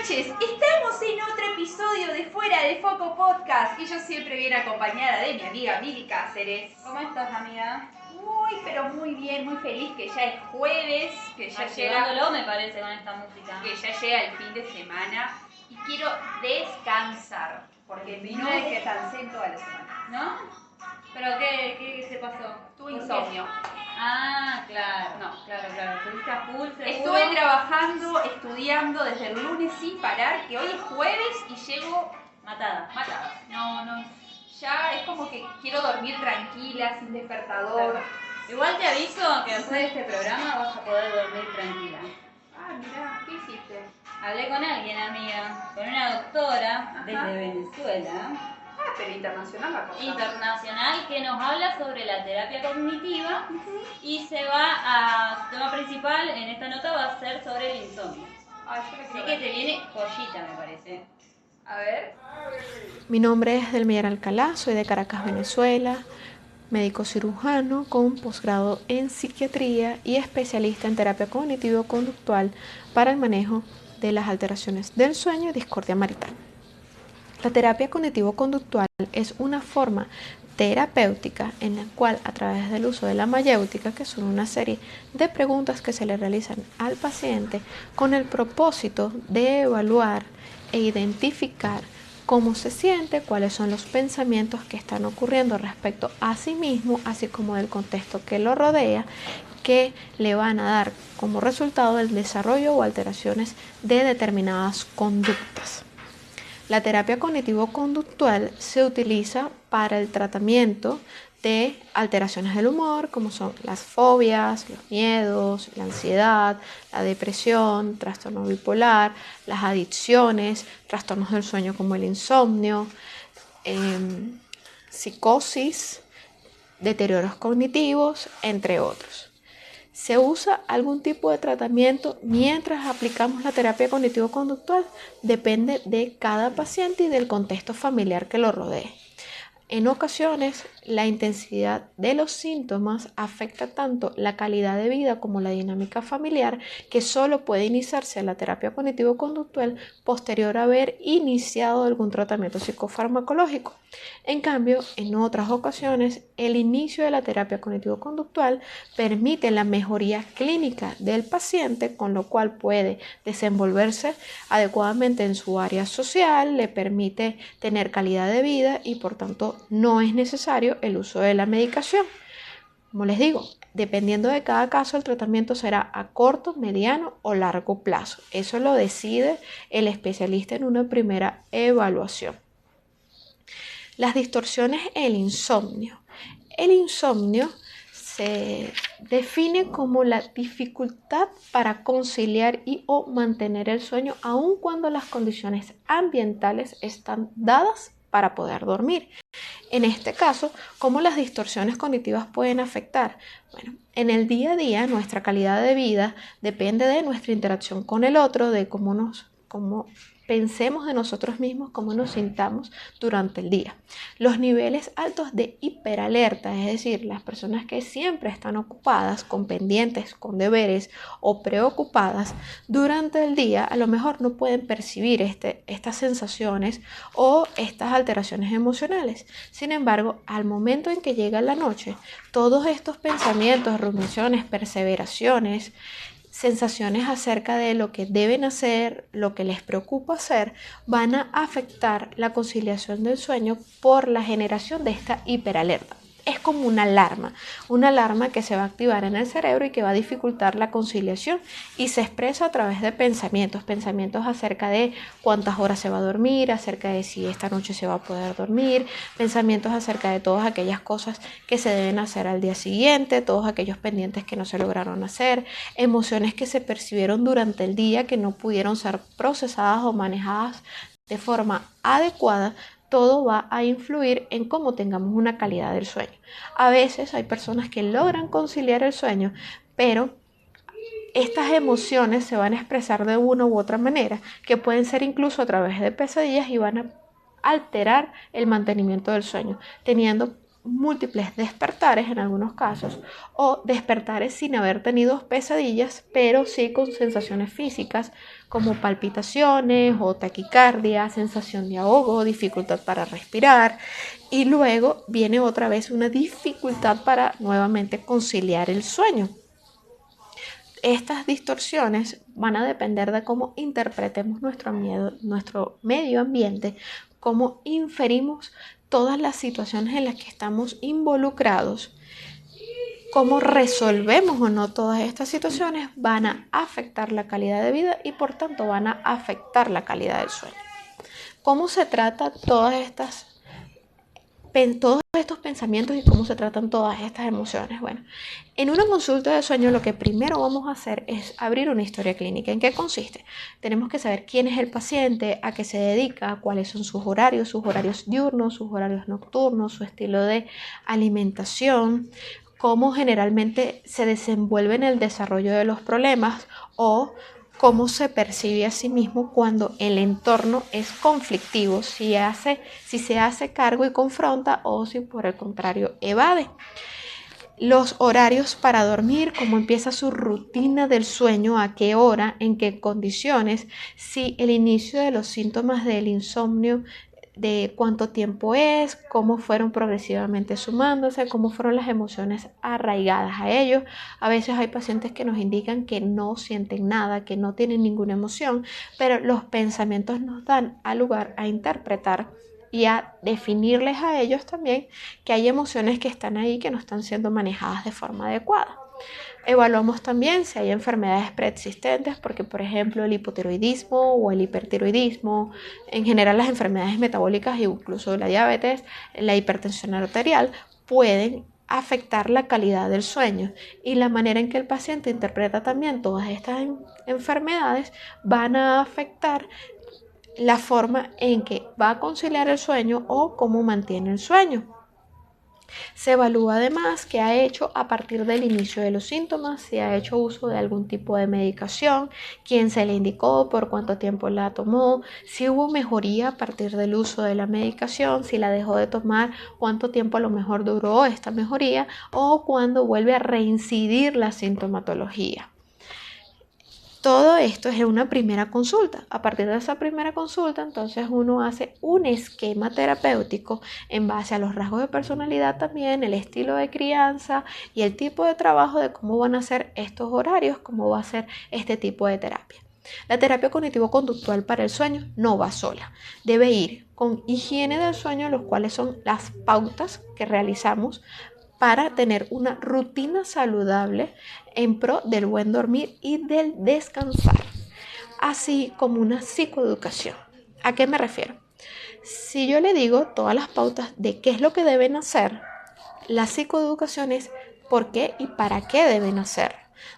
noches, estamos en otro episodio de Fuera de Foco Podcast y yo siempre viene acompañada de mi amiga Mili Cáceres. ¿Cómo estás, amiga? Muy, pero muy bien, muy feliz que ya es jueves, que ya llega, me parece, con esta música. que ya llega el fin de semana y quiero descansar porque no descansé toda la semana. ¿No? ¿Pero qué, qué se pasó? Tuve insomnio. Ah, claro, no, claro, claro. Estuviste a full. Estuve trabajando, estudiando desde el lunes sin parar, que hoy es jueves y llego Matada. matada. No, no, ya es como que quiero dormir tranquila, sin despertador. Igual te aviso que después de este programa vas a poder dormir tranquila. Ah, mira, ¿qué hiciste? Hablé con alguien, amiga, con una doctora Ajá. desde Venezuela, pero internacional la cosa. internacional, que nos habla sobre la terapia cognitiva y se va a, su tema principal en esta nota va a ser sobre el insomnio. Así que te viene joyita, me parece. A ver. Mi nombre es Delmira Alcalá, soy de Caracas, Venezuela, médico cirujano con posgrado en psiquiatría y especialista en terapia cognitivo-conductual para el manejo de las alteraciones del sueño y discordia marital. La terapia cognitivo-conductual es una forma terapéutica en la cual a través del uso de la mayéutica, que son una serie de preguntas que se le realizan al paciente con el propósito de evaluar e identificar cómo se siente, cuáles son los pensamientos que están ocurriendo respecto a sí mismo, así como del contexto que lo rodea, que le van a dar como resultado el desarrollo o alteraciones de determinadas conductas. La terapia cognitivo-conductual se utiliza para el tratamiento de alteraciones del humor, como son las fobias, los miedos, la ansiedad, la depresión, trastorno bipolar, las adicciones, trastornos del sueño como el insomnio, em, psicosis, deterioros cognitivos, entre otros. ¿Se usa algún tipo de tratamiento mientras aplicamos la terapia cognitivo-conductual? Depende de cada paciente y del contexto familiar que lo rodee. En ocasiones, la intensidad de los síntomas afecta tanto la calidad de vida como la dinámica familiar que solo puede iniciarse la terapia cognitivo-conductual posterior a haber iniciado algún tratamiento psicofarmacológico. En cambio, en otras ocasiones, el inicio de la terapia cognitivo-conductual permite la mejoría clínica del paciente, con lo cual puede desenvolverse adecuadamente en su área social, le permite tener calidad de vida y por tanto no es necesario el uso de la medicación. Como les digo, dependiendo de cada caso, el tratamiento será a corto, mediano o largo plazo. Eso lo decide el especialista en una primera evaluación. Las distorsiones, el insomnio. El insomnio se define como la dificultad para conciliar y o mantener el sueño aun cuando las condiciones ambientales están dadas para poder dormir. En este caso, ¿cómo las distorsiones cognitivas pueden afectar? Bueno, en el día a día nuestra calidad de vida depende de nuestra interacción con el otro, de cómo nos cómo pensemos de nosotros mismos, cómo nos sintamos durante el día. Los niveles altos de hiperalerta, es decir, las personas que siempre están ocupadas, con pendientes, con deberes o preocupadas durante el día, a lo mejor no pueden percibir este, estas sensaciones o estas alteraciones emocionales. Sin embargo, al momento en que llega la noche, todos estos pensamientos, rumiaciones, perseveraciones, sensaciones acerca de lo que deben hacer, lo que les preocupa hacer, van a afectar la conciliación del sueño por la generación de esta hiperalerta. Es como una alarma, una alarma que se va a activar en el cerebro y que va a dificultar la conciliación y se expresa a través de pensamientos, pensamientos acerca de cuántas horas se va a dormir, acerca de si esta noche se va a poder dormir, pensamientos acerca de todas aquellas cosas que se deben hacer al día siguiente, todos aquellos pendientes que no se lograron hacer, emociones que se percibieron durante el día que no pudieron ser procesadas o manejadas de forma adecuada todo va a influir en cómo tengamos una calidad del sueño. A veces hay personas que logran conciliar el sueño, pero estas emociones se van a expresar de una u otra manera, que pueden ser incluso a través de pesadillas y van a alterar el mantenimiento del sueño, teniendo múltiples despertares en algunos casos o despertares sin haber tenido pesadillas, pero sí con sensaciones físicas como palpitaciones o taquicardia, sensación de ahogo, dificultad para respirar y luego viene otra vez una dificultad para nuevamente conciliar el sueño. Estas distorsiones van a depender de cómo interpretemos nuestro, miedo, nuestro medio ambiente, cómo inferimos todas las situaciones en las que estamos involucrados cómo resolvemos o no todas estas situaciones van a afectar la calidad de vida y por tanto van a afectar la calidad del sueño. ¿Cómo se trata todas estas todos estos pensamientos y cómo se tratan todas estas emociones. Bueno, en una consulta de sueño lo que primero vamos a hacer es abrir una historia clínica. ¿En qué consiste? Tenemos que saber quién es el paciente, a qué se dedica, cuáles son sus horarios, sus horarios diurnos, sus horarios nocturnos, su estilo de alimentación, cómo generalmente se desenvuelve en el desarrollo de los problemas o cómo se percibe a sí mismo cuando el entorno es conflictivo, si, hace, si se hace cargo y confronta o si por el contrario evade. Los horarios para dormir, cómo empieza su rutina del sueño, a qué hora, en qué condiciones, si el inicio de los síntomas del insomnio de cuánto tiempo es, cómo fueron progresivamente sumándose, cómo fueron las emociones arraigadas a ellos. A veces hay pacientes que nos indican que no sienten nada, que no tienen ninguna emoción, pero los pensamientos nos dan a lugar a interpretar y a definirles a ellos también que hay emociones que están ahí que no están siendo manejadas de forma adecuada. Evaluamos también si hay enfermedades preexistentes, porque por ejemplo el hipotiroidismo o el hipertiroidismo, en general las enfermedades metabólicas e incluso la diabetes, la hipertensión arterial, pueden afectar la calidad del sueño y la manera en que el paciente interpreta también todas estas enfermedades van a afectar la forma en que va a conciliar el sueño o cómo mantiene el sueño. Se evalúa además qué ha hecho a partir del inicio de los síntomas, si ha hecho uso de algún tipo de medicación, quién se le indicó, por cuánto tiempo la tomó, si hubo mejoría a partir del uso de la medicación, si la dejó de tomar, cuánto tiempo a lo mejor duró esta mejoría o cuándo vuelve a reincidir la sintomatología. Todo esto es una primera consulta. A partir de esa primera consulta, entonces uno hace un esquema terapéutico en base a los rasgos de personalidad también, el estilo de crianza y el tipo de trabajo de cómo van a ser estos horarios, cómo va a ser este tipo de terapia. La terapia cognitivo-conductual para el sueño no va sola. Debe ir con higiene del sueño, los cuales son las pautas que realizamos para tener una rutina saludable en pro del buen dormir y del descansar, así como una psicoeducación. ¿A qué me refiero? Si yo le digo todas las pautas de qué es lo que deben hacer, la psicoeducación es por qué y para qué deben hacer.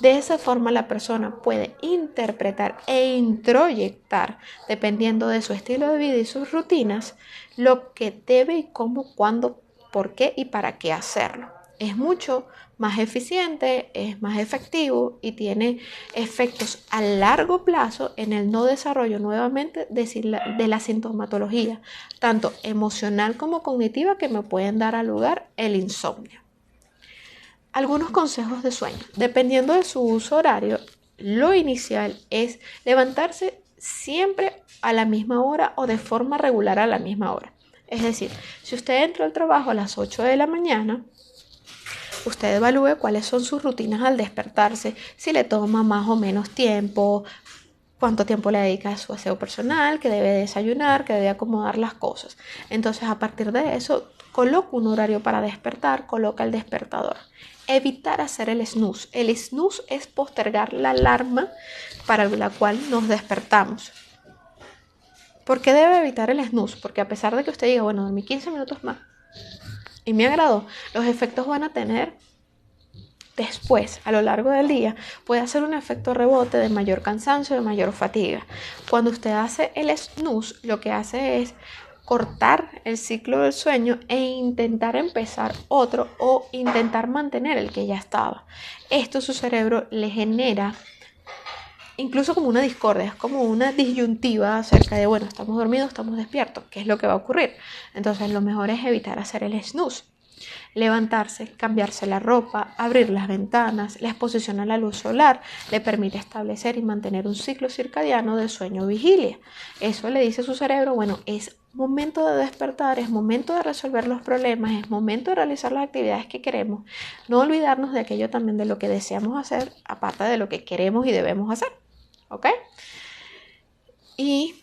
De esa forma la persona puede interpretar e introyectar, dependiendo de su estilo de vida y sus rutinas, lo que debe y cómo, cuándo por qué y para qué hacerlo. Es mucho más eficiente, es más efectivo y tiene efectos a largo plazo en el no desarrollo nuevamente de la sintomatología, tanto emocional como cognitiva, que me pueden dar a lugar el insomnio. Algunos consejos de sueño. Dependiendo de su uso horario, lo inicial es levantarse siempre a la misma hora o de forma regular a la misma hora. Es decir, si usted entra al trabajo a las 8 de la mañana, usted evalúe cuáles son sus rutinas al despertarse, si le toma más o menos tiempo, cuánto tiempo le dedica a su aseo personal, que debe desayunar, que debe acomodar las cosas. Entonces, a partir de eso, coloca un horario para despertar, coloca el despertador. Evitar hacer el snooze. El snooze es postergar la alarma para la cual nos despertamos. ¿Por qué debe evitar el snooze? Porque a pesar de que usted diga, bueno, dormí 15 minutos más y me agradó, los efectos van a tener después, a lo largo del día, puede hacer un efecto rebote de mayor cansancio, de mayor fatiga. Cuando usted hace el snooze, lo que hace es cortar el ciclo del sueño e intentar empezar otro o intentar mantener el que ya estaba. Esto su cerebro le genera incluso como una discordia, es como una disyuntiva acerca de, bueno, estamos dormidos, estamos despiertos, ¿qué es lo que va a ocurrir? Entonces lo mejor es evitar hacer el snooze. Levantarse, cambiarse la ropa, abrir las ventanas, la exposición a la luz solar le permite establecer y mantener un ciclo circadiano de sueño-vigilia. Eso le dice su cerebro, bueno, es momento de despertar, es momento de resolver los problemas, es momento de realizar las actividades que queremos. No olvidarnos de aquello también de lo que deseamos hacer, aparte de lo que queremos y debemos hacer. ¿Ok? Y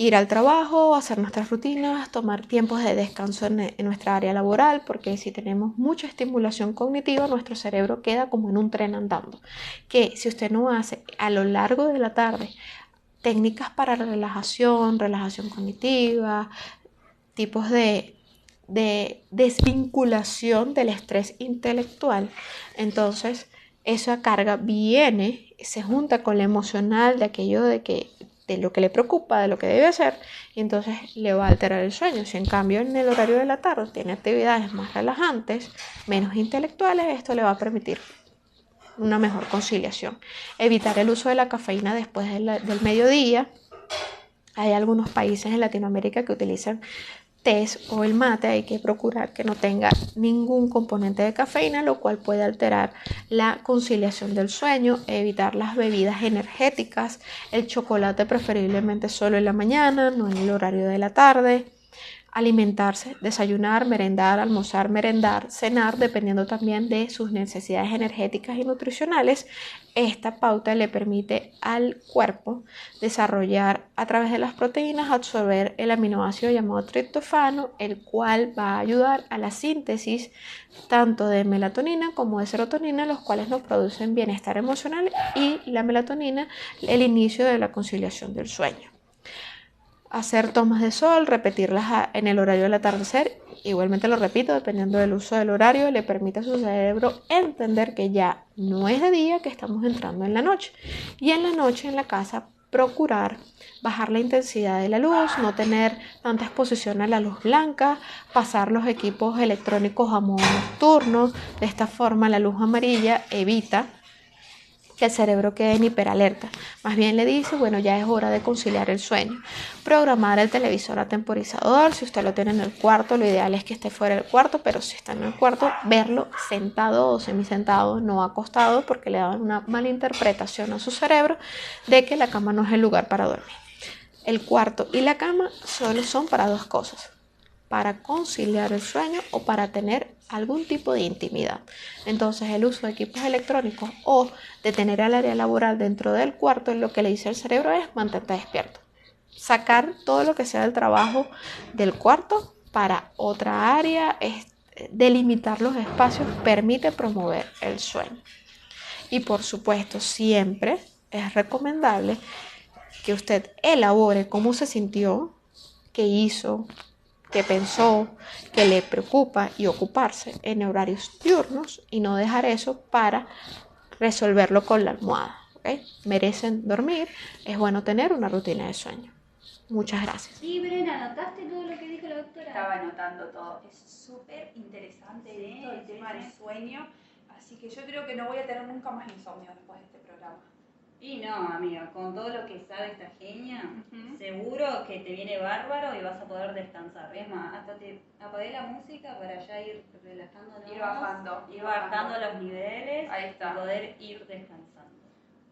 ir al trabajo, hacer nuestras rutinas, tomar tiempos de descanso en, nuestra área laboral, porque si tenemos mucha estimulación cognitiva, nuestro cerebro queda como en un tren andando. Que si usted no hace a lo largo de la tarde técnicas para relajación, relajación cognitiva, tipos de, de desvinculación del estrés intelectual, entonces esa carga viene, se junta con la emocional de aquello de que de lo que le preocupa, de lo que debe hacer, y entonces le va a alterar el sueño. Si en cambio en el horario de la tarde tiene actividades más relajantes, menos intelectuales, esto le va a permitir una mejor conciliación. Evitar el uso de la cafeína después del mediodía. Hay algunos países en Latinoamérica que utilizan test o el mate hay que procurar que no tenga ningún componente de cafeína, lo cual puede alterar la conciliación del sueño, evitar las bebidas energéticas, el chocolate preferiblemente solo en la mañana, no en el horario de la tarde alimentarse, desayunar, merendar, almorzar, merendar, cenar, dependiendo también de sus necesidades energéticas y nutricionales. Esta pauta le permite al cuerpo desarrollar a través de las proteínas, absorber el aminoácido llamado triptofano, el cual va a ayudar a la síntesis tanto de melatonina como de serotonina, los cuales nos producen bienestar emocional y la melatonina el inicio de la conciliación del sueño hacer tomas de sol, repetirlas en el horario del atardecer. Igualmente lo repito, dependiendo del uso del horario, le permite a su cerebro entender que ya no es de día, que estamos entrando en la noche. Y en la noche en la casa procurar bajar la intensidad de la luz, no tener tanta exposición a la luz blanca, pasar los equipos electrónicos a modo nocturno. De esta forma la luz amarilla evita que el cerebro quede en hiperalerta. Más bien le dice, bueno, ya es hora de conciliar el sueño. Programar el televisor a temporizador, si usted lo tiene en el cuarto, lo ideal es que esté fuera del cuarto, pero si está en el cuarto, verlo sentado o semisentado, no acostado, porque le dan una mala interpretación a su cerebro de que la cama no es el lugar para dormir. El cuarto y la cama solo son para dos cosas, para conciliar el sueño o para tener algún tipo de intimidad. Entonces el uso de equipos electrónicos o de tener el área laboral dentro del cuarto lo que le dice al cerebro es mantente despierto. Sacar todo lo que sea del trabajo del cuarto para otra área, delimitar los espacios permite promover el sueño. Y por supuesto siempre es recomendable que usted elabore cómo se sintió, qué hizo, que pensó, que le preocupa y ocuparse en horarios diurnos y no dejar eso para resolverlo con la almohada. Merecen dormir, es bueno tener una rutina de sueño. Muchas gracias. Sí, Brena, ¿anotaste todo lo que dijo la doctora? Estaba anotando todo. Es súper interesante el tema del sueño. Así que yo creo que no voy a tener nunca más insomnio después de este programa. Y no, amiga, con todo lo que sabe esta genia, seguro que te viene bárbaro y vas a poder descansar. Es más, hasta te apagué la música para ya ir relajándonos. Ir bajando. Ir bajando los niveles Ahí está. y poder ir descansando.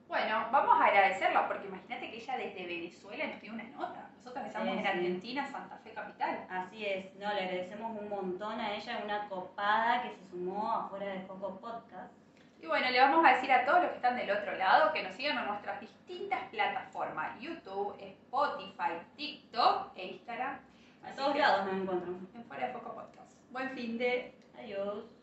Bueno, vamos a agradecerla porque imagínate que ella desde Venezuela nos dio una nota. Nosotros estamos en Argentina, Santa Fe Capital. Así es, no, le agradecemos un montón a ella, una copada que se sumó afuera de Coco Podcast. Y bueno, le vamos a decir a todos los que están del otro lado que nos sigan en nuestras distintas plataformas, YouTube, Spotify, TikTok e Instagram. A todos lados nos encontramos. En Fuera de Foco Podcast. Buen fin de... Adiós.